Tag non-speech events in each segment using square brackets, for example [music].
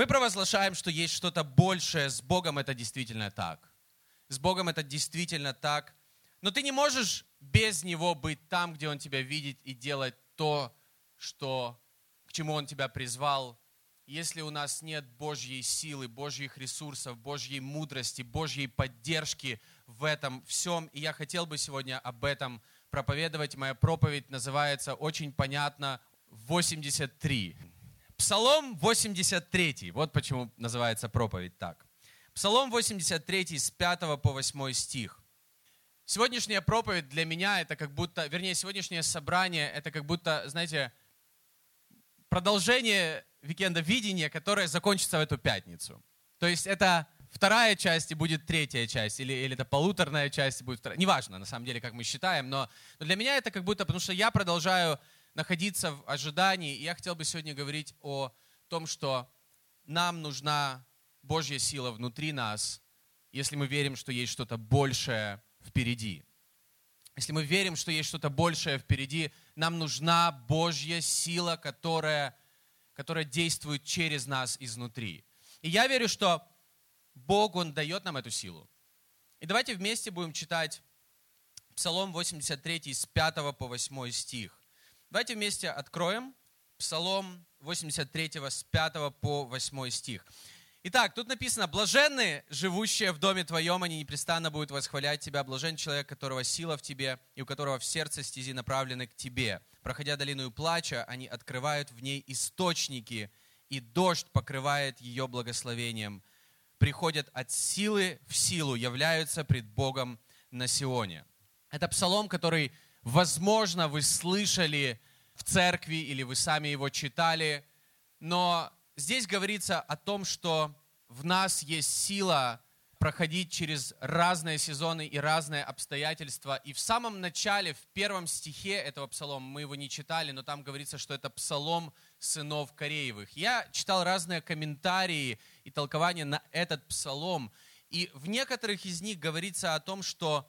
Мы провозглашаем, что есть что-то большее. С Богом это действительно так. С Богом это действительно так. Но ты не можешь без Него быть там, где Он тебя видит и делать то, что, к чему Он тебя призвал, если у нас нет Божьей силы, Божьих ресурсов, Божьей мудрости, Божьей поддержки в этом всем. И я хотел бы сегодня об этом проповедовать. Моя проповедь называется очень понятно 83. Псалом 83. Вот почему называется проповедь так. Псалом 83 с 5 по 8 стих. Сегодняшняя проповедь для меня это как будто, вернее, сегодняшнее собрание это как будто, знаете, продолжение викенда видения, которое закончится в эту пятницу. То есть это вторая часть и будет третья часть, или, или это полуторная часть и будет вторая. Неважно, на самом деле, как мы считаем, но, но для меня это как будто, потому что я продолжаю находиться в ожидании, и я хотел бы сегодня говорить о том, что нам нужна Божья сила внутри нас, если мы верим, что есть что-то большее впереди. Если мы верим, что есть что-то большее впереди, нам нужна Божья сила, которая, которая действует через нас изнутри. И я верю, что Бог, Он дает нам эту силу. И давайте вместе будем читать Псалом 83 с 5 по 8 стих. Давайте вместе откроем Псалом 83 с 5 по 8 стих. Итак, тут написано, блаженны, живущие в доме твоем, они непрестанно будут восхвалять тебя. Блажен человек, которого сила в тебе, и у которого в сердце стези направлены к тебе. Проходя долину плача, они открывают в ней источники, и дождь покрывает ее благословением. Приходят от силы в силу, являются пред Богом на Сионе. Это псалом, который, возможно, вы слышали в церкви или вы сами его читали, но здесь говорится о том, что в нас есть сила проходить через разные сезоны и разные обстоятельства. И в самом начале, в первом стихе этого псалома, мы его не читали, но там говорится, что это псалом сынов Кореевых. Я читал разные комментарии и толкования на этот псалом, и в некоторых из них говорится о том, что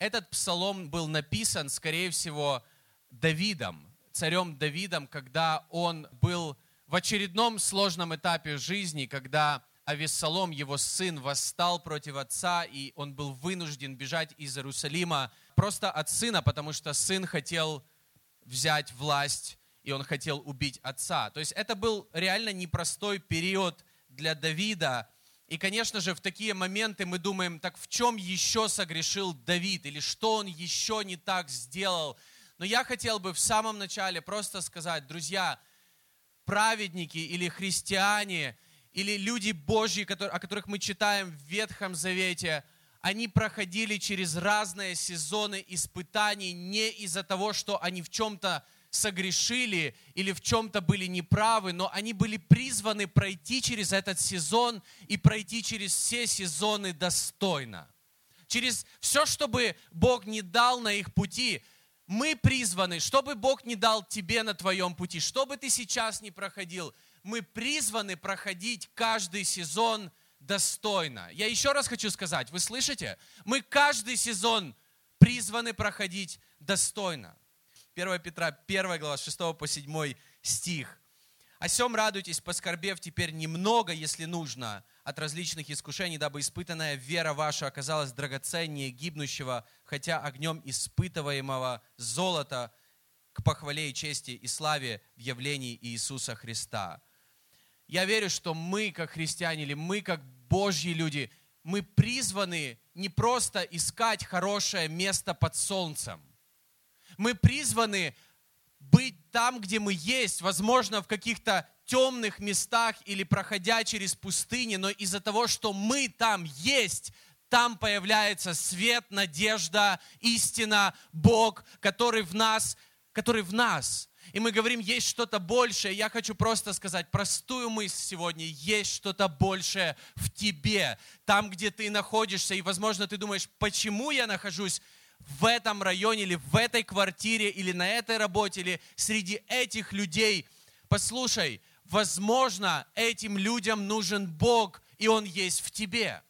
этот псалом был написан, скорее всего, Давидом, царем Давидом, когда он был в очередном сложном этапе жизни, когда Авессалом, его сын, восстал против отца, и он был вынужден бежать из Иерусалима просто от сына, потому что сын хотел взять власть, и он хотел убить отца. То есть это был реально непростой период для Давида. И, конечно же, в такие моменты мы думаем, так в чем еще согрешил Давид, или что он еще не так сделал. Но я хотел бы в самом начале просто сказать, друзья, праведники или христиане, или люди Божьи, о которых мы читаем в Ветхом Завете, они проходили через разные сезоны испытаний не из-за того, что они в чем-то согрешили или в чем-то были неправы, но они были призваны пройти через этот сезон и пройти через все сезоны достойно. Через все, чтобы Бог не дал на их пути, мы призваны, чтобы Бог не дал тебе на твоем пути, что бы ты сейчас не проходил, мы призваны проходить каждый сезон достойно. Я еще раз хочу сказать, вы слышите? Мы каждый сезон призваны проходить достойно. 1 Петра 1 глава 6 по 7 стих. О сем радуйтесь, поскорбев теперь немного, если нужно, от различных искушений, дабы испытанная вера ваша оказалась драгоценнее гибнущего, хотя огнем испытываемого золота к похвале и чести и славе в явлении Иисуса Христа. Я верю, что мы, как христиане, или мы, как Божьи люди, мы призваны не просто искать хорошее место под солнцем. Мы призваны быть там, где мы есть, возможно, в каких-то темных местах или проходя через пустыни, но из-за того, что мы там есть, там появляется свет, надежда, истина, Бог, который в нас, который в нас. И мы говорим, есть что-то большее. Я хочу просто сказать простую мысль сегодня. Есть что-то большее в тебе. Там, где ты находишься. И, возможно, ты думаешь, почему я нахожусь в этом районе или в этой квартире или на этой работе или среди этих людей. Послушай, возможно, этим людям нужен Бог, и Он есть в тебе.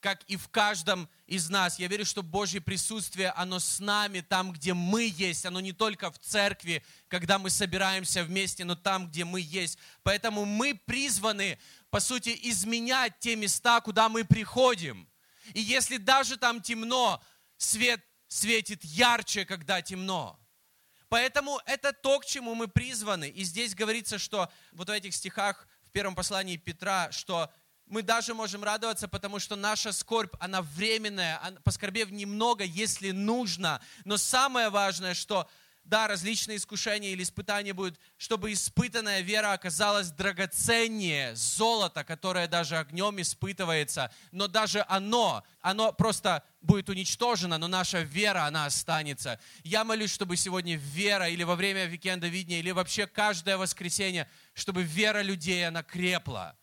как и в каждом из нас. Я верю, что Божье присутствие, оно с нами, там, где мы есть. Оно не только в церкви, когда мы собираемся вместе, но там, где мы есть. Поэтому мы призваны, по сути, изменять те места, куда мы приходим. И если даже там темно, свет светит ярче, когда темно. Поэтому это то, к чему мы призваны. И здесь говорится, что вот в этих стихах в первом послании Петра, что мы даже можем радоваться, потому что наша скорбь, она временная, поскорбев немного, если нужно. Но самое важное, что да, различные искушения или испытания будут, чтобы испытанная вера оказалась драгоценнее золота, которое даже огнем испытывается. Но даже оно, оно просто будет уничтожено, но наша вера, она останется. Я молюсь, чтобы сегодня вера или во время викенда видения, или вообще каждое воскресенье, чтобы вера людей, она крепла.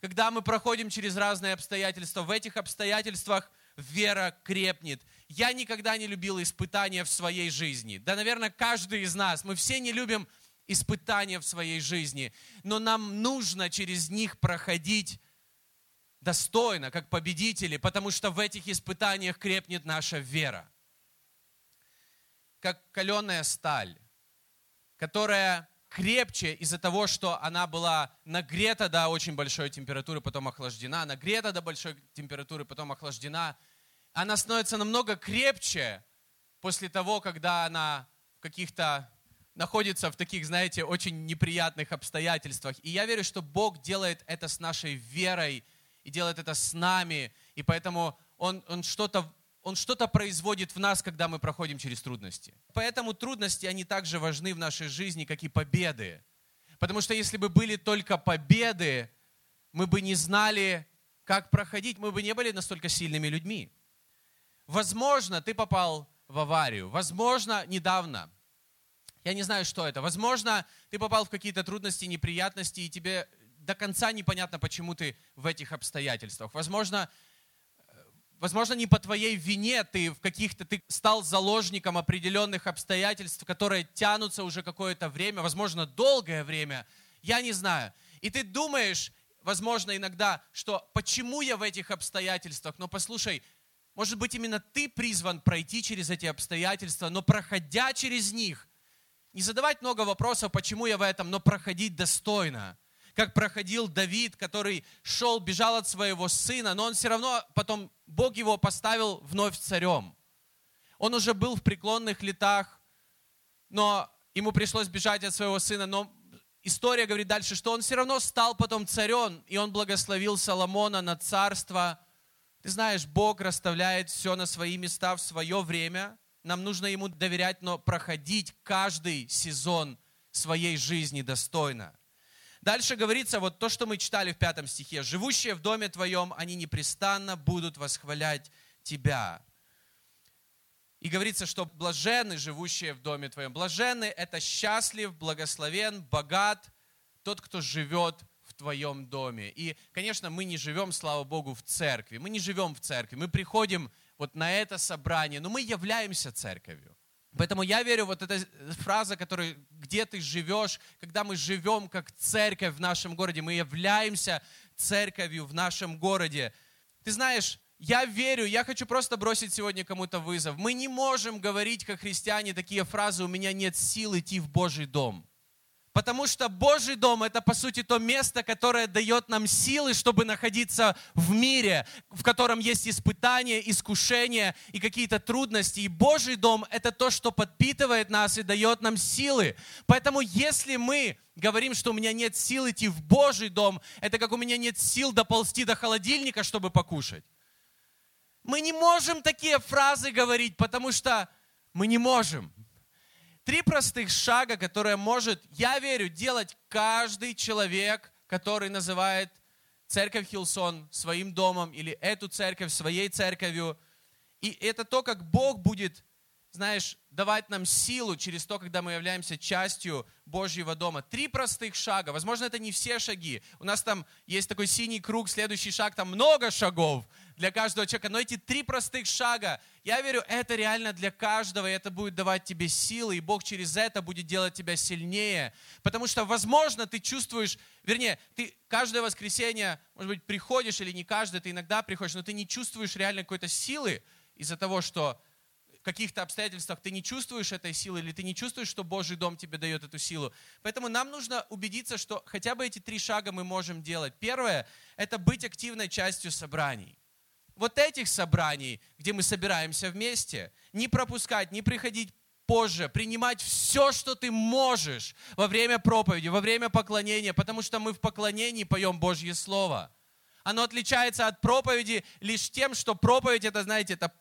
Когда мы проходим через разные обстоятельства, в этих обстоятельствах вера крепнет. Я никогда не любил испытания в своей жизни. Да, наверное, каждый из нас. Мы все не любим испытания в своей жизни. Но нам нужно через них проходить достойно, как победители, потому что в этих испытаниях крепнет наша вера. Как каленая сталь, которая крепче из-за того, что она была нагрета до очень большой температуры, потом охлаждена, нагрета до большой температуры, потом охлаждена. Она становится намного крепче после того, когда она каких-то находится в таких, знаете, очень неприятных обстоятельствах. И я верю, что Бог делает это с нашей верой и делает это с нами. И поэтому Он, он что-то он что-то производит в нас, когда мы проходим через трудности. Поэтому трудности, они также важны в нашей жизни, как и победы. Потому что если бы были только победы, мы бы не знали, как проходить, мы бы не были настолько сильными людьми. Возможно, ты попал в аварию. Возможно, недавно. Я не знаю, что это. Возможно, ты попал в какие-то трудности, неприятности, и тебе до конца непонятно, почему ты в этих обстоятельствах. Возможно, Возможно, не по твоей вине ты в каких-то, ты стал заложником определенных обстоятельств, которые тянутся уже какое-то время, возможно, долгое время, я не знаю. И ты думаешь, возможно, иногда, что почему я в этих обстоятельствах? Но послушай, может быть, именно ты призван пройти через эти обстоятельства, но проходя через них, не задавать много вопросов, почему я в этом, но проходить достойно как проходил Давид, который шел, бежал от своего сына, но он все равно потом, Бог его поставил вновь царем. Он уже был в преклонных летах, но ему пришлось бежать от своего сына, но история говорит дальше, что он все равно стал потом царем, и он благословил Соломона на царство. Ты знаешь, Бог расставляет все на свои места в свое время. Нам нужно ему доверять, но проходить каждый сезон своей жизни достойно. Дальше говорится вот то, что мы читали в пятом стихе. «Живущие в доме твоем, они непрестанно будут восхвалять тебя». И говорится, что блаженны, живущие в доме твоем. Блаженны – это счастлив, благословен, богат тот, кто живет в твоем доме. И, конечно, мы не живем, слава Богу, в церкви. Мы не живем в церкви. Мы приходим вот на это собрание, но мы являемся церковью. Поэтому я верю, вот эта фраза, которая, где ты живешь, когда мы живем как церковь в нашем городе, мы являемся церковью в нашем городе. Ты знаешь, я верю, я хочу просто бросить сегодня кому-то вызов. Мы не можем говорить, как христиане, такие фразы, у меня нет сил идти в Божий дом. Потому что Божий дом – это, по сути, то место, которое дает нам силы, чтобы находиться в мире, в котором есть испытания, искушения и какие-то трудности. И Божий дом – это то, что подпитывает нас и дает нам силы. Поэтому если мы говорим, что у меня нет сил идти в Божий дом, это как у меня нет сил доползти до холодильника, чтобы покушать. Мы не можем такие фразы говорить, потому что мы не можем. Три простых шага, которые может, я верю, делать каждый человек, который называет церковь Хилсон своим домом или эту церковь своей церковью. И это то, как Бог будет знаешь, давать нам силу через то, когда мы являемся частью Божьего дома. Три простых шага. Возможно, это не все шаги. У нас там есть такой синий круг, следующий шаг, там много шагов для каждого человека. Но эти три простых шага, я верю, это реально для каждого, и это будет давать тебе силы, и Бог через это будет делать тебя сильнее. Потому что, возможно, ты чувствуешь, вернее, ты каждое воскресенье, может быть, приходишь или не каждое, ты иногда приходишь, но ты не чувствуешь реально какой-то силы из-за того, что каких-то обстоятельствах ты не чувствуешь этой силы, или ты не чувствуешь, что Божий дом тебе дает эту силу. Поэтому нам нужно убедиться, что хотя бы эти три шага мы можем делать. Первое – это быть активной частью собраний. Вот этих собраний, где мы собираемся вместе, не пропускать, не приходить позже, принимать все, что ты можешь во время проповеди, во время поклонения, потому что мы в поклонении поем Божье Слово. Оно отличается от проповеди лишь тем, что проповедь, это, знаете, это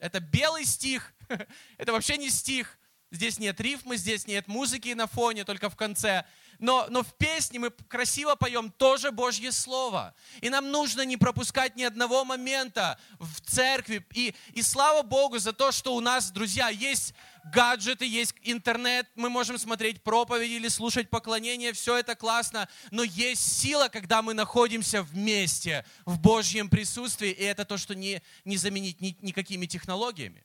это белый стих, [laughs] это вообще не стих. Здесь нет рифмы, здесь нет музыки на фоне, только в конце. Но, но в песне мы красиво поем тоже Божье Слово. И нам нужно не пропускать ни одного момента в церкви. И, и слава Богу за то, что у нас, друзья, есть гаджеты, есть интернет, мы можем смотреть проповеди или слушать поклонение, все это классно, но есть сила, когда мы находимся вместе в Божьем присутствии, и это то, что не, не заменить ни, никакими технологиями.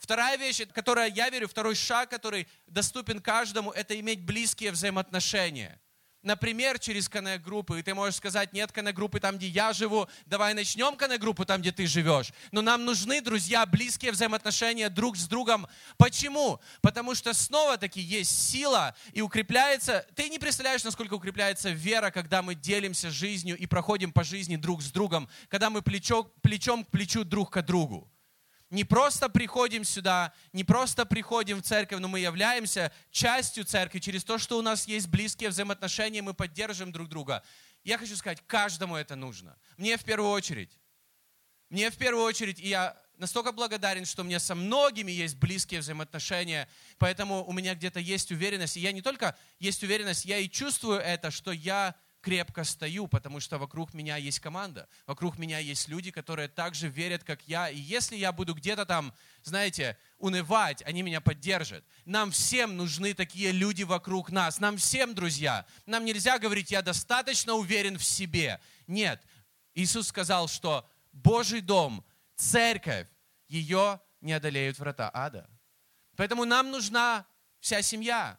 Вторая вещь, которая, я верю, второй шаг, который доступен каждому, это иметь близкие взаимоотношения – например, через коннект-группы, и ты можешь сказать, нет коннект-группы там, где я живу, давай начнем коннект-группу там, где ты живешь. Но нам нужны, друзья, близкие взаимоотношения друг с другом. Почему? Потому что снова-таки есть сила и укрепляется, ты не представляешь, насколько укрепляется вера, когда мы делимся жизнью и проходим по жизни друг с другом, когда мы плечо, плечом к плечу друг к другу не просто приходим сюда, не просто приходим в церковь, но мы являемся частью церкви через то, что у нас есть близкие взаимоотношения, мы поддерживаем друг друга. Я хочу сказать, каждому это нужно. Мне в первую очередь. Мне в первую очередь, и я настолько благодарен, что у меня со многими есть близкие взаимоотношения, поэтому у меня где-то есть уверенность. И я не только есть уверенность, я и чувствую это, что я крепко стою, потому что вокруг меня есть команда, вокруг меня есть люди, которые также верят, как я. И если я буду где-то там, знаете, унывать, они меня поддержат. Нам всем нужны такие люди вокруг нас. Нам всем, друзья. Нам нельзя говорить, я достаточно уверен в себе. Нет. Иисус сказал, что Божий дом, церковь, ее не одолеют врата ада. Поэтому нам нужна вся семья.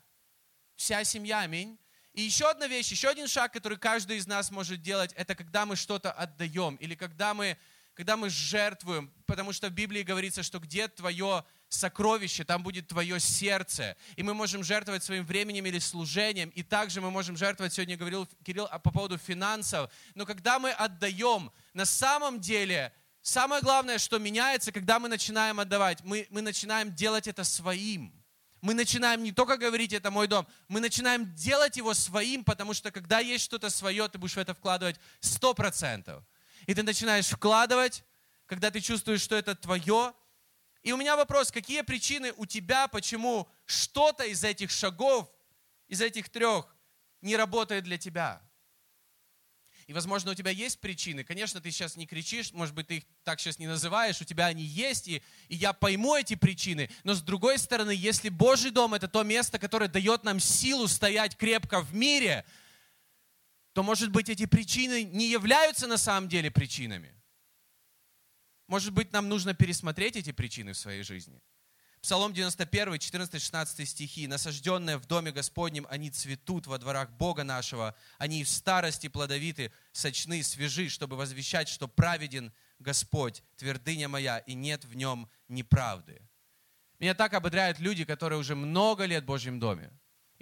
Вся семья, аминь. И еще одна вещь, еще один шаг, который каждый из нас может делать, это когда мы что-то отдаем или когда мы, когда мы жертвуем, потому что в Библии говорится, что где твое сокровище, там будет твое сердце. И мы можем жертвовать своим временем или служением. И также мы можем жертвовать, сегодня говорил Кирилл по поводу финансов. Но когда мы отдаем, на самом деле, самое главное, что меняется, когда мы начинаем отдавать, мы, мы начинаем делать это своим мы начинаем не только говорить, это мой дом, мы начинаем делать его своим, потому что когда есть что-то свое, ты будешь в это вкладывать сто процентов. И ты начинаешь вкладывать, когда ты чувствуешь, что это твое. И у меня вопрос, какие причины у тебя, почему что-то из этих шагов, из этих трех не работает для тебя? И, возможно, у тебя есть причины. Конечно, ты сейчас не кричишь, может быть, ты их так сейчас не называешь, у тебя они есть, и, и я пойму эти причины. Но с другой стороны, если Божий дом – это то место, которое дает нам силу стоять крепко в мире, то, может быть, эти причины не являются на самом деле причинами. Может быть, нам нужно пересмотреть эти причины в своей жизни. Псалом 91, 14-16 стихи. «Насажденные в доме Господнем, они цветут во дворах Бога нашего, они в старости плодовиты, сочны, свежи, чтобы возвещать, что праведен Господь, твердыня моя, и нет в нем неправды». Меня так ободряют люди, которые уже много лет в Божьем доме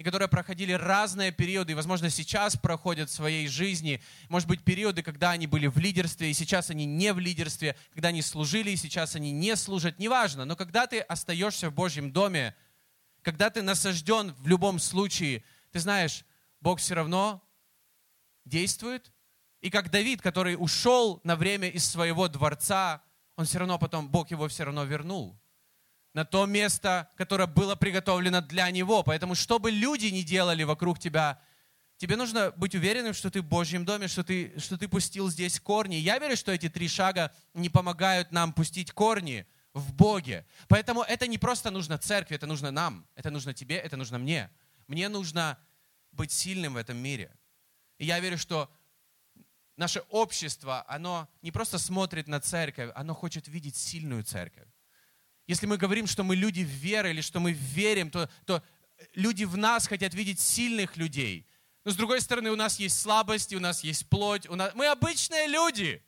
и которые проходили разные периоды, и, возможно, сейчас проходят в своей жизни, может быть, периоды, когда они были в лидерстве, и сейчас они не в лидерстве, когда они служили, и сейчас они не служат, неважно, но когда ты остаешься в Божьем доме, когда ты насажден в любом случае, ты знаешь, Бог все равно действует, и как Давид, который ушел на время из своего дворца, он все равно потом, Бог его все равно вернул на то место, которое было приготовлено для Него. Поэтому, что бы люди ни делали вокруг тебя, тебе нужно быть уверенным, что ты в Божьем доме, что ты, что ты пустил здесь корни. Я верю, что эти три шага не помогают нам пустить корни в Боге. Поэтому это не просто нужно церкви, это нужно нам, это нужно тебе, это нужно мне. Мне нужно быть сильным в этом мире. И я верю, что наше общество, оно не просто смотрит на церковь, оно хочет видеть сильную церковь. Если мы говорим, что мы люди веры или что мы верим, то, то люди в нас хотят видеть сильных людей. Но с другой стороны, у нас есть слабости, у нас есть плоть, у нас... мы обычные люди,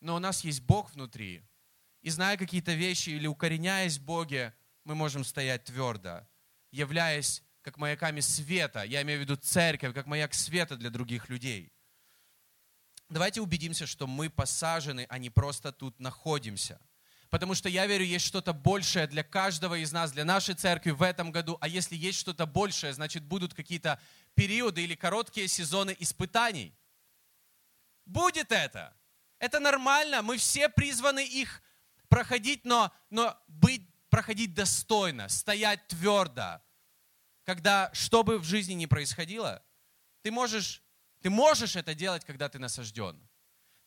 но у нас есть Бог внутри. И зная какие-то вещи или укореняясь в Боге, мы можем стоять твердо, являясь как маяками света. Я имею в виду церковь, как маяк света для других людей. Давайте убедимся, что мы посажены, а не просто тут находимся. Потому что я верю, есть что-то большее для каждого из нас, для нашей церкви в этом году. А если есть что-то большее, значит будут какие-то периоды или короткие сезоны испытаний. Будет это. Это нормально. Мы все призваны их проходить, но, но быть, проходить достойно, стоять твердо, когда что бы в жизни ни происходило, ты можешь, ты можешь это делать, когда ты насажден.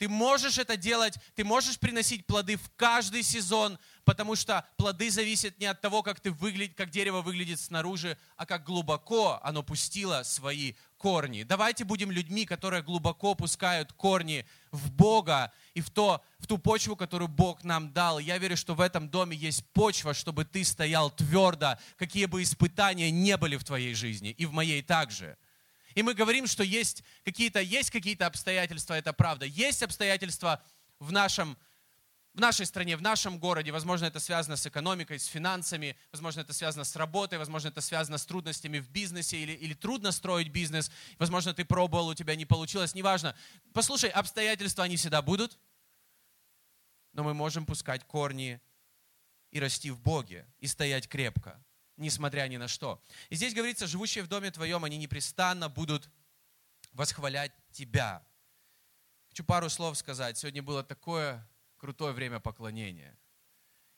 Ты можешь это делать, ты можешь приносить плоды в каждый сезон, потому что плоды зависят не от того, как, ты выглядит, как дерево выглядит снаружи, а как глубоко оно пустило свои корни. Давайте будем людьми, которые глубоко пускают корни в Бога и в, то, в ту почву, которую Бог нам дал. Я верю, что в этом доме есть почва, чтобы ты стоял твердо, какие бы испытания не были в твоей жизни, и в моей также. И мы говорим, что есть какие-то, есть какие-то обстоятельства, это правда. Есть обстоятельства в, нашем, в нашей стране, в нашем городе. Возможно, это связано с экономикой, с финансами. Возможно, это связано с работой. Возможно, это связано с трудностями в бизнесе или, или трудно строить бизнес. Возможно, ты пробовал, у тебя не получилось. Неважно. Послушай, обстоятельства, они всегда будут. Но мы можем пускать корни и расти в Боге, и стоять крепко несмотря ни на что. И здесь говорится, живущие в доме твоем, они непрестанно будут восхвалять тебя. Хочу пару слов сказать. Сегодня было такое крутое время поклонения.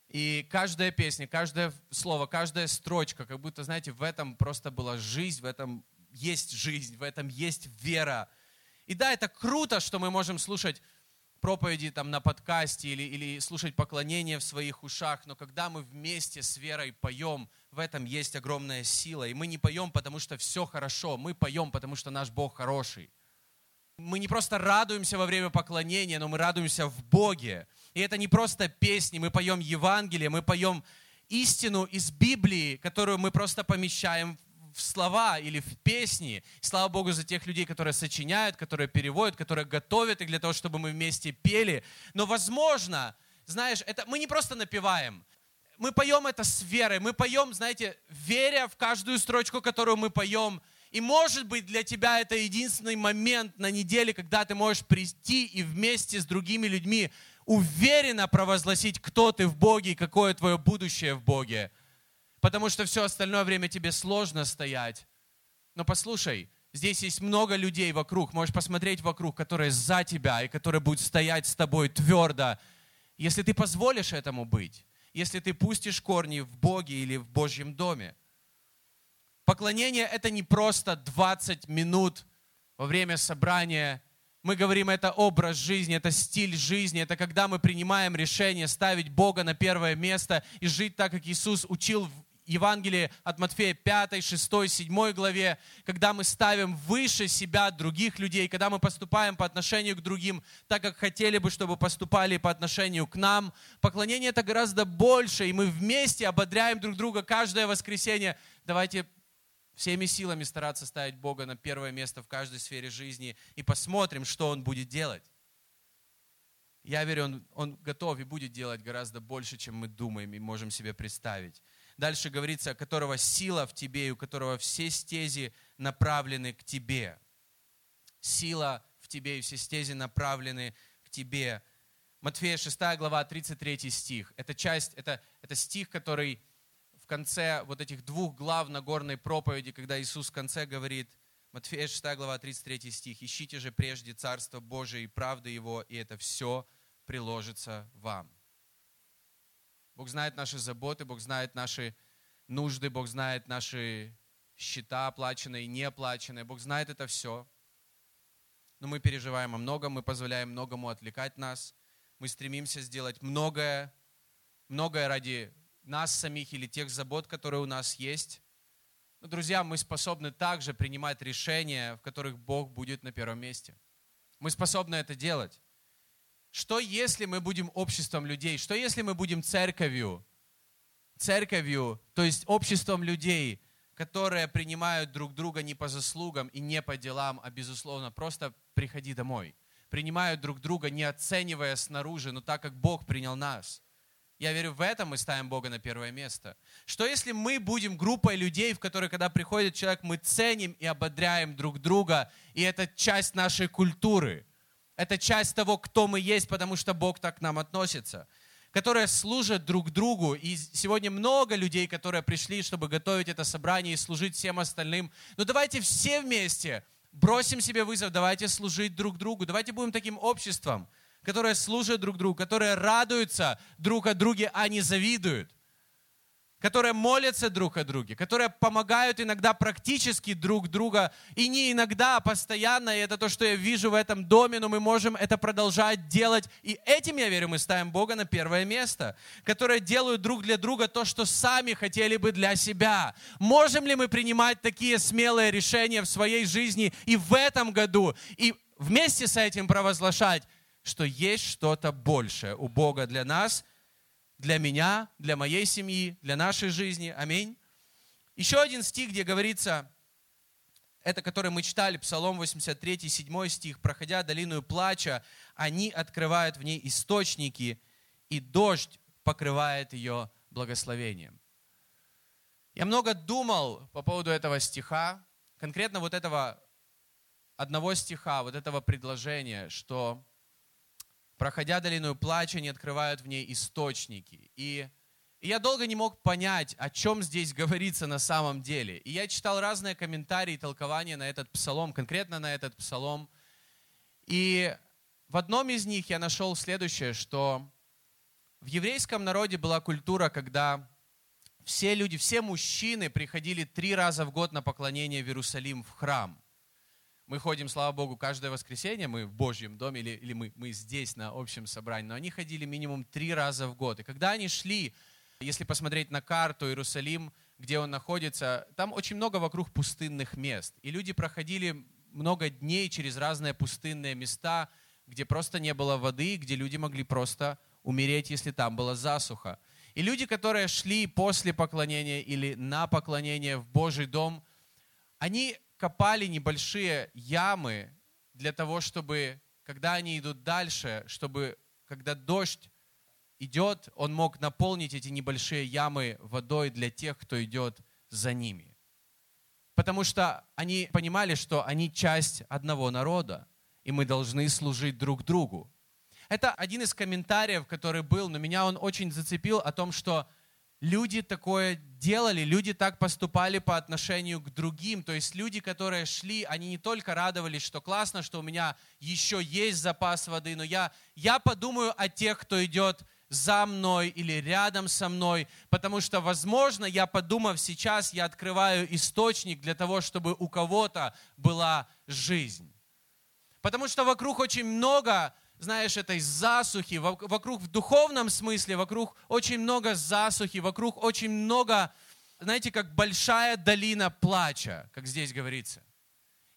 И каждая песня, каждое слово, каждая строчка, как будто, знаете, в этом просто была жизнь, в этом есть жизнь, в этом есть вера. И да, это круто, что мы можем слушать проповеди там на подкасте или, или слушать поклонение в своих ушах, но когда мы вместе с верой поем, в этом есть огромная сила. И мы не поем, потому что все хорошо, мы поем, потому что наш Бог хороший. Мы не просто радуемся во время поклонения, но мы радуемся в Боге. И это не просто песни, мы поем Евангелие, мы поем истину из Библии, которую мы просто помещаем в слова или в песни. Слава Богу за тех людей, которые сочиняют, которые переводят, которые готовят их для того, чтобы мы вместе пели. Но, возможно, знаешь, это мы не просто напеваем. Мы поем это с верой. Мы поем, знаете, веря в каждую строчку, которую мы поем. И может быть для тебя это единственный момент на неделе, когда ты можешь прийти и вместе с другими людьми уверенно провозгласить, кто ты в Боге и какое твое будущее в Боге потому что все остальное время тебе сложно стоять. Но послушай, здесь есть много людей вокруг, можешь посмотреть вокруг, которые за тебя и которые будут стоять с тобой твердо, если ты позволишь этому быть, если ты пустишь корни в Боге или в Божьем доме. Поклонение – это не просто 20 минут во время собрания. Мы говорим, это образ жизни, это стиль жизни, это когда мы принимаем решение ставить Бога на первое место и жить так, как Иисус учил Евангелии от Матфея 5, 6, 7 главе, когда мы ставим выше себя других людей, когда мы поступаем по отношению к другим, так как хотели бы, чтобы поступали по отношению к нам. Поклонение это гораздо больше, и мы вместе ободряем друг друга каждое воскресенье. Давайте всеми силами стараться ставить Бога на первое место в каждой сфере жизни и посмотрим, что Он будет делать. Я верю, он, он готов и будет делать гораздо больше, чем мы думаем и можем себе представить. Дальше говорится, которого сила в тебе и у которого все стези направлены к тебе. Сила в тебе и все стези направлены к тебе. Матфея 6 глава, 33 стих. Это часть, это, это стих, который в конце вот этих двух глав Нагорной проповеди, когда Иисус в конце говорит, Матфея 6 глава, 33 стих, «Ищите же прежде Царство Божие и правды Его, и это все приложится вам». Бог знает наши заботы, Бог знает наши нужды, Бог знает наши счета оплаченные и неоплаченные. Бог знает это все. Но мы переживаем о многом, мы позволяем многому отвлекать нас. Мы стремимся сделать многое, многое ради нас самих или тех забот, которые у нас есть. Но, друзья, мы способны также принимать решения, в которых Бог будет на первом месте. Мы способны это делать. Что если мы будем обществом людей? Что если мы будем церковью? Церковью, то есть обществом людей, которые принимают друг друга не по заслугам и не по делам, а безусловно, просто приходи домой. Принимают друг друга, не оценивая снаружи, но так, как Бог принял нас. Я верю, в этом мы ставим Бога на первое место. Что если мы будем группой людей, в которой, когда приходит человек, мы ценим и ободряем друг друга, и это часть нашей культуры. Это часть того, кто мы есть, потому что Бог так к нам относится которые служат друг другу. И сегодня много людей, которые пришли, чтобы готовить это собрание и служить всем остальным. Но давайте все вместе бросим себе вызов, давайте служить друг другу, давайте будем таким обществом, которое служит друг другу, которое радуется друг о друге, а не завидуют которые молятся друг о друге, которые помогают иногда практически друг друга, и не иногда, а постоянно, и это то, что я вижу в этом доме, но мы можем это продолжать делать. И этим, я верю, мы ставим Бога на первое место, которые делают друг для друга то, что сами хотели бы для себя. Можем ли мы принимать такие смелые решения в своей жизни и в этом году, и вместе с этим провозглашать, что есть что-то большее у Бога для нас – для меня, для моей семьи, для нашей жизни. Аминь. Еще один стих, где говорится, это который мы читали, Псалом 83, 7 стих, «Проходя долину плача, они открывают в ней источники, и дождь покрывает ее благословением». Я много думал по поводу этого стиха, конкретно вот этого одного стиха, вот этого предложения, что проходя долину плача, не открывают в ней источники. И, и я долго не мог понять, о чем здесь [laughs] говорится на самом деле. И я читал разные комментарии и толкования на этот псалом, конкретно на этот псалом. И в одном из них я нашел следующее, что в еврейском народе была культура, когда все люди, все мужчины приходили три раза в год на поклонение в Иерусалим, в храм. Мы ходим, слава Богу, каждое воскресенье, мы в Божьем доме, или, или мы, мы здесь на общем собрании, но они ходили минимум три раза в год. И когда они шли, если посмотреть на карту Иерусалим, где он находится, там очень много вокруг пустынных мест. И люди проходили много дней через разные пустынные места, где просто не было воды, где люди могли просто умереть, если там была засуха. И люди, которые шли после поклонения или на поклонение в Божий дом, они копали небольшие ямы для того, чтобы, когда они идут дальше, чтобы, когда дождь идет, он мог наполнить эти небольшие ямы водой для тех, кто идет за ними. Потому что они понимали, что они часть одного народа, и мы должны служить друг другу. Это один из комментариев, который был, но меня он очень зацепил о том, что люди такое делали, люди так поступали по отношению к другим. То есть люди, которые шли, они не только радовались, что классно, что у меня еще есть запас воды, но я, я подумаю о тех, кто идет за мной или рядом со мной, потому что, возможно, я подумав сейчас, я открываю источник для того, чтобы у кого-то была жизнь. Потому что вокруг очень много знаешь, этой засухи, вокруг в духовном смысле, вокруг очень много засухи, вокруг очень много, знаете, как большая долина плача, как здесь говорится.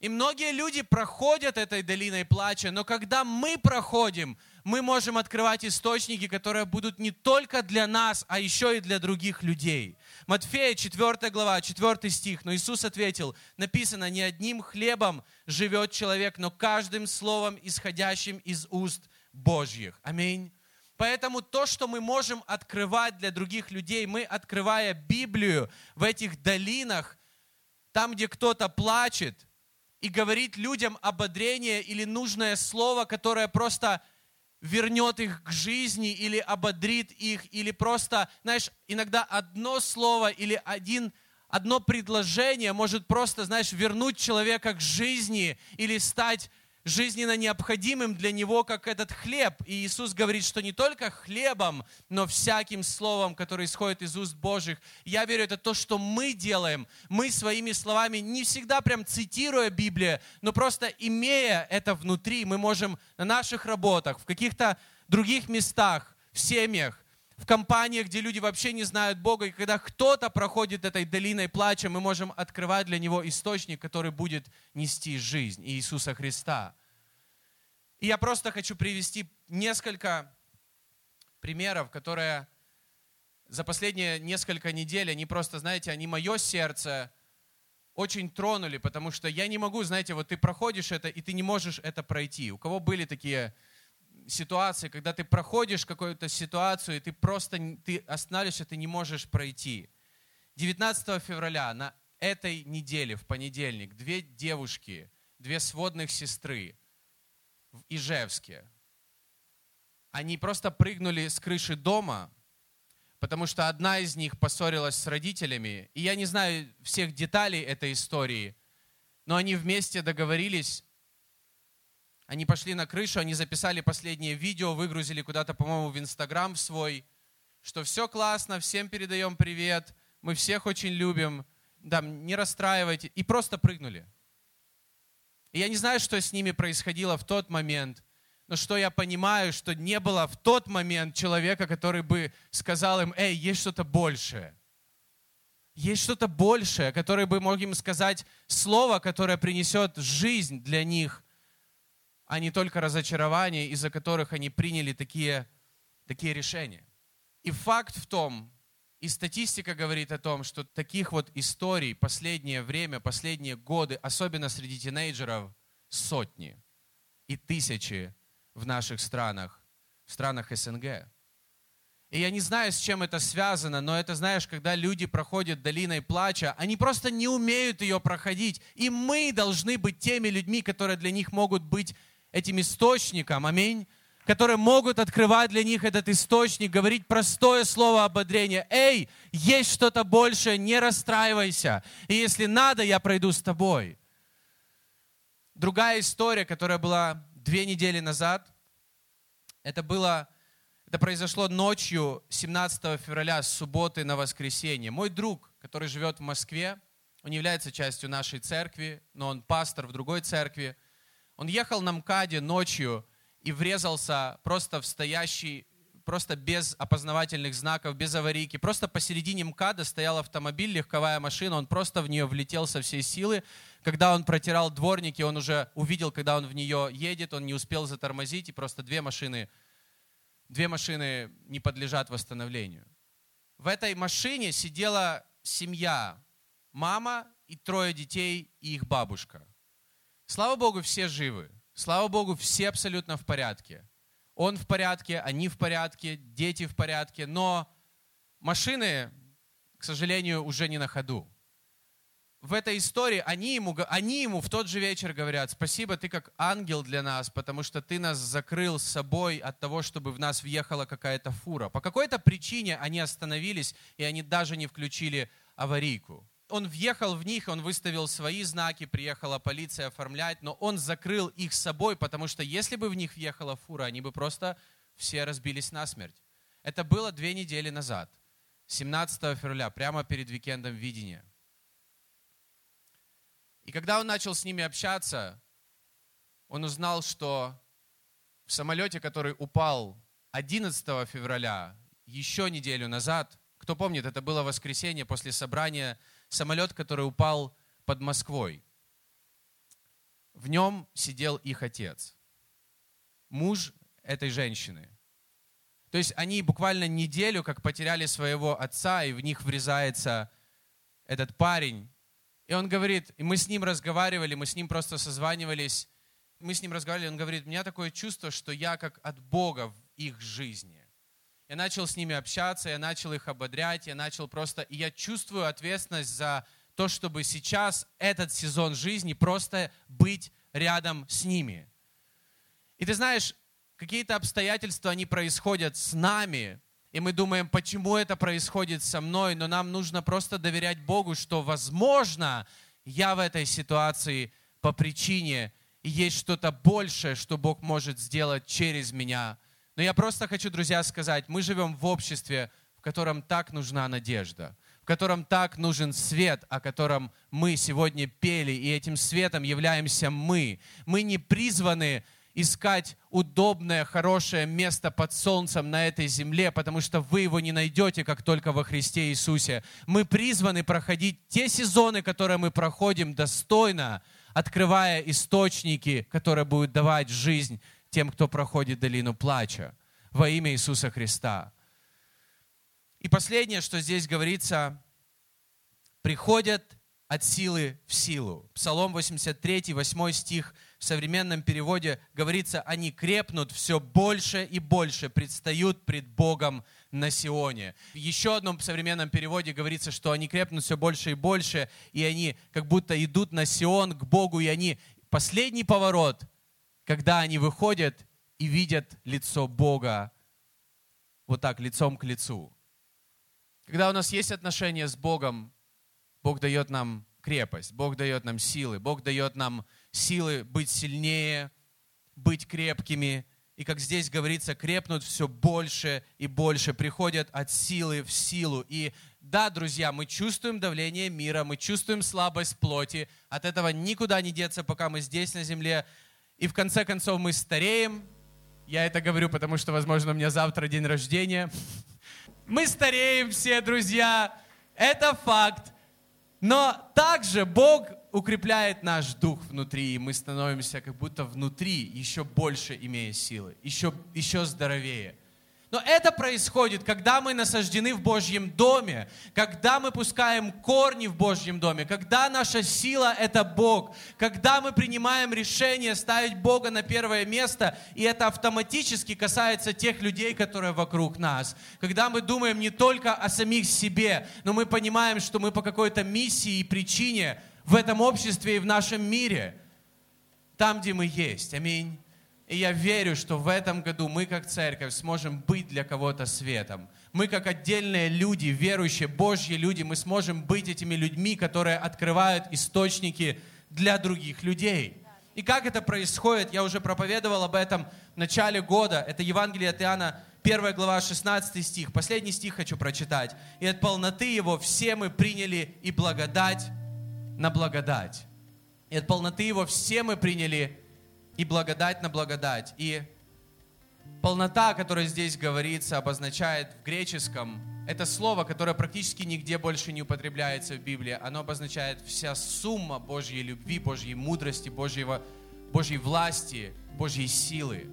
И многие люди проходят этой долиной плача, но когда мы проходим, мы можем открывать источники, которые будут не только для нас, а еще и для других людей. Матфея 4 глава, 4 стих. Но Иисус ответил, написано, не одним хлебом живет человек, но каждым словом, исходящим из уст Божьих. Аминь. Поэтому то, что мы можем открывать для других людей, мы, открывая Библию в этих долинах, там, где кто-то плачет, и говорит людям ободрение или нужное слово, которое просто вернет их к жизни или ободрит их, или просто, знаешь, иногда одно слово или один, одно предложение может просто, знаешь, вернуть человека к жизни или стать жизненно необходимым для него, как этот хлеб. И Иисус говорит, что не только хлебом, но всяким словом, которое исходит из уст Божьих. Я верю, это то, что мы делаем. Мы своими словами, не всегда прям цитируя Библию, но просто имея это внутри, мы можем на наших работах, в каких-то других местах, в семьях, в компаниях, где люди вообще не знают Бога. И когда кто-то проходит этой долиной плача, мы можем открывать для него источник, который будет нести жизнь Иисуса Христа. И я просто хочу привести несколько примеров, которые за последние несколько недель, они просто, знаете, они мое сердце очень тронули, потому что я не могу, знаете, вот ты проходишь это, и ты не можешь это пройти. У кого были такие ситуации, когда ты проходишь какую-то ситуацию, и ты просто ты останавливаешься, ты не можешь пройти. 19 февраля на этой неделе, в понедельник, две девушки, две сводных сестры в Ижевске, они просто прыгнули с крыши дома, потому что одна из них поссорилась с родителями. И я не знаю всех деталей этой истории, но они вместе договорились, они пошли на крышу, они записали последнее видео, выгрузили куда-то, по-моему, в Инстаграм свой, что все классно, всем передаем привет, мы всех очень любим, да, не расстраивайте, и просто прыгнули. И я не знаю, что с ними происходило в тот момент, но что я понимаю, что не было в тот момент человека, который бы сказал им, эй, есть что-то большее. Есть что-то большее, который бы мог им сказать слово, которое принесет жизнь для них, а не только разочарование, из-за которых они приняли такие, такие решения. И факт в том, и статистика говорит о том, что таких вот историй последнее время, последние годы, особенно среди тинейджеров, сотни и тысячи в наших странах, в странах СНГ. И я не знаю, с чем это связано, но это, знаешь, когда люди проходят долиной плача, они просто не умеют ее проходить. И мы должны быть теми людьми, которые для них могут быть этим источником, аминь, которые могут открывать для них этот источник, говорить простое слово ободрения. Эй, есть что-то большее, не расстраивайся. И если надо, я пройду с тобой. Другая история, которая была две недели назад. Это было, это произошло ночью 17 февраля с субботы на воскресенье. Мой друг, который живет в Москве, он является частью нашей церкви, но он пастор в другой церкви. Он ехал на МКАДе ночью и врезался просто в стоящий, просто без опознавательных знаков, без аварийки. Просто посередине МКАДа стоял автомобиль, легковая машина, он просто в нее влетел со всей силы. Когда он протирал дворники, он уже увидел, когда он в нее едет, он не успел затормозить, и просто две машины, две машины не подлежат восстановлению. В этой машине сидела семья, мама и трое детей и их бабушка. Слава Богу, все живы. Слава Богу, все абсолютно в порядке. Он в порядке, они в порядке, дети в порядке, но машины, к сожалению, уже не на ходу в этой истории они ему, они ему в тот же вечер говорят, спасибо, ты как ангел для нас, потому что ты нас закрыл с собой от того, чтобы в нас въехала какая-то фура. По какой-то причине они остановились, и они даже не включили аварийку. Он въехал в них, он выставил свои знаки, приехала полиция оформлять, но он закрыл их собой, потому что если бы в них въехала фура, они бы просто все разбились насмерть. Это было две недели назад, 17 февраля, прямо перед викендом видения. И когда он начал с ними общаться, он узнал, что в самолете, который упал 11 февраля, еще неделю назад, кто помнит, это было воскресенье после собрания, самолет, который упал под Москвой. В нем сидел их отец, муж этой женщины. То есть они буквально неделю как потеряли своего отца, и в них врезается этот парень, и он говорит, и мы с ним разговаривали, мы с ним просто созванивались, мы с ним разговаривали, он говорит, у меня такое чувство, что я как от Бога в их жизни. Я начал с ними общаться, я начал их ободрять, я начал просто, и я чувствую ответственность за то, чтобы сейчас этот сезон жизни просто быть рядом с ними. И ты знаешь, какие-то обстоятельства, они происходят с нами, и мы думаем, почему это происходит со мной, но нам нужно просто доверять Богу, что, возможно, я в этой ситуации по причине, и есть что-то большее, что Бог может сделать через меня. Но я просто хочу, друзья, сказать, мы живем в обществе, в котором так нужна надежда, в котором так нужен свет, о котором мы сегодня пели, и этим светом являемся мы. Мы не призваны искать удобное, хорошее место под солнцем на этой земле, потому что вы его не найдете, как только во Христе Иисусе. Мы призваны проходить те сезоны, которые мы проходим достойно, открывая источники, которые будут давать жизнь тем, кто проходит долину плача во имя Иисуса Христа. И последнее, что здесь говорится, приходят от силы в силу. Псалом 83, 8 стих в современном переводе говорится, они крепнут все больше и больше, предстают пред Богом на Сионе. В еще одном современном переводе говорится, что они крепнут все больше и больше, и они как будто идут на Сион к Богу, и они последний поворот, когда они выходят и видят лицо Бога вот так, лицом к лицу. Когда у нас есть отношения с Богом, Бог дает нам крепость, Бог дает нам силы, Бог дает нам силы быть сильнее, быть крепкими. И как здесь говорится, крепнут все больше и больше, приходят от силы в силу. И да, друзья, мы чувствуем давление мира, мы чувствуем слабость плоти. От этого никуда не деться, пока мы здесь на земле. И в конце концов мы стареем. Я это говорю, потому что, возможно, у меня завтра день рождения. [laughs] Мы стареем все, друзья. Это факт. Но также Бог укрепляет наш дух внутри, и мы становимся как будто внутри еще больше имея силы, еще, еще здоровее. Но это происходит, когда мы насаждены в Божьем доме, когда мы пускаем корни в Божьем доме, когда наша сила – это Бог, когда мы принимаем решение ставить Бога на первое место, и это автоматически касается тех людей, которые вокруг нас. Когда мы думаем не только о самих себе, но мы понимаем, что мы по какой-то миссии и причине в этом обществе и в нашем мире, там, где мы есть. Аминь. И я верю, что в этом году мы как церковь сможем быть для кого-то светом. Мы как отдельные люди, верующие, Божьи люди, мы сможем быть этими людьми, которые открывают источники для других людей. И как это происходит, я уже проповедовал об этом в начале года. Это Евангелие от Иоанна, 1 глава, 16 стих. Последний стих хочу прочитать. «И от полноты Его все мы приняли и благодать на благодать». И от полноты Его все мы приняли и благодать на благодать. И полнота, которая здесь говорится, обозначает в греческом, это слово, которое практически нигде больше не употребляется в Библии. Оно обозначает вся сумма Божьей любви, Божьей мудрости, Божьего, Божьей власти, Божьей силы.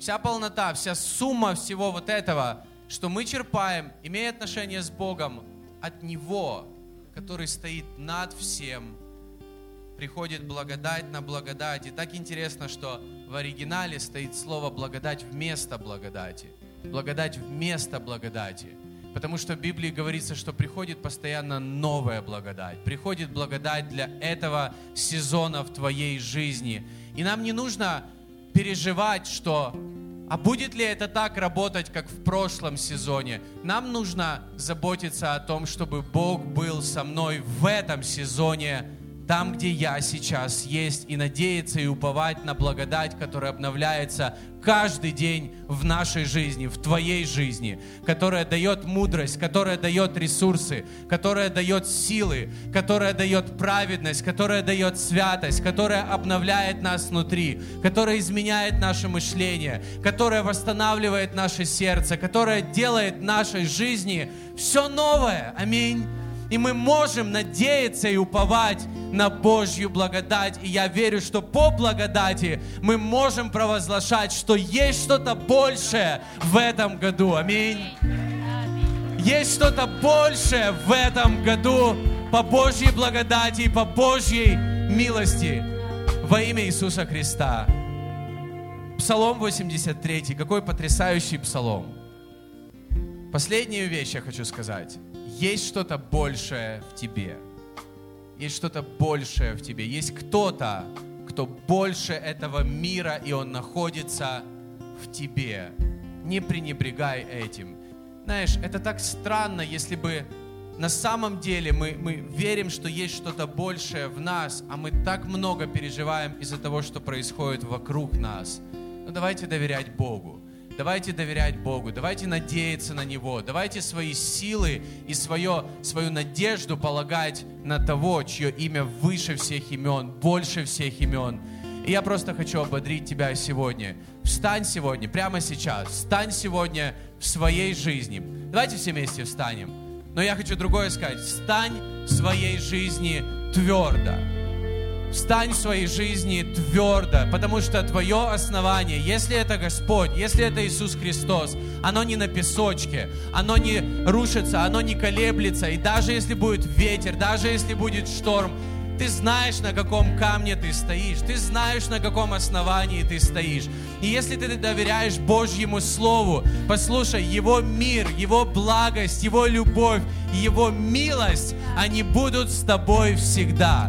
Вся полнота, вся сумма всего вот этого, что мы черпаем, имея отношение с Богом, от Него, который стоит над всем, приходит благодать на благодать. И так интересно, что в оригинале стоит слово благодать вместо благодати. Благодать вместо благодати. Потому что в Библии говорится, что приходит постоянно новая благодать. Приходит благодать для этого сезона в твоей жизни. И нам не нужно переживать, что а будет ли это так работать, как в прошлом сезоне? Нам нужно заботиться о том, чтобы Бог был со мной в этом сезоне там, где я сейчас есть, и надеяться и уповать на благодать, которая обновляется каждый день в нашей жизни, в твоей жизни, которая дает мудрость, которая дает ресурсы, которая дает силы, которая дает праведность, которая дает святость, которая обновляет нас внутри, которая изменяет наше мышление, которая восстанавливает наше сердце, которая делает нашей жизни все новое. Аминь. И мы можем надеяться и уповать на Божью благодать. И я верю, что по благодати мы можем провозглашать, что есть что-то большее в этом году. Аминь. Есть что-то большее в этом году по Божьей благодати и по Божьей милости во имя Иисуса Христа. Псалом 83. Какой потрясающий псалом. Последнюю вещь я хочу сказать есть что-то большее в тебе. Есть что-то большее в тебе. Есть кто-то, кто больше этого мира, и он находится в тебе. Не пренебрегай этим. Знаешь, это так странно, если бы на самом деле мы, мы верим, что есть что-то большее в нас, а мы так много переживаем из-за того, что происходит вокруг нас. Но ну, давайте доверять Богу. Давайте доверять Богу, давайте надеяться на Него, давайте свои силы и свое, свою надежду полагать на того, чье имя выше всех имен, больше всех имен. И я просто хочу ободрить тебя сегодня. Встань сегодня, прямо сейчас. Встань сегодня в своей жизни. Давайте все вместе встанем. Но я хочу другое сказать. Встань в своей жизни твердо. Встань в своей жизни твердо, потому что твое основание, если это Господь, если это Иисус Христос, оно не на песочке, оно не рушится, оно не колеблется. И даже если будет ветер, даже если будет шторм, ты знаешь, на каком камне ты стоишь. Ты знаешь, на каком основании ты стоишь. И если ты доверяешь Божьему Слову, послушай, Его мир, Его благость, Его любовь, Его милость, они будут с тобой всегда.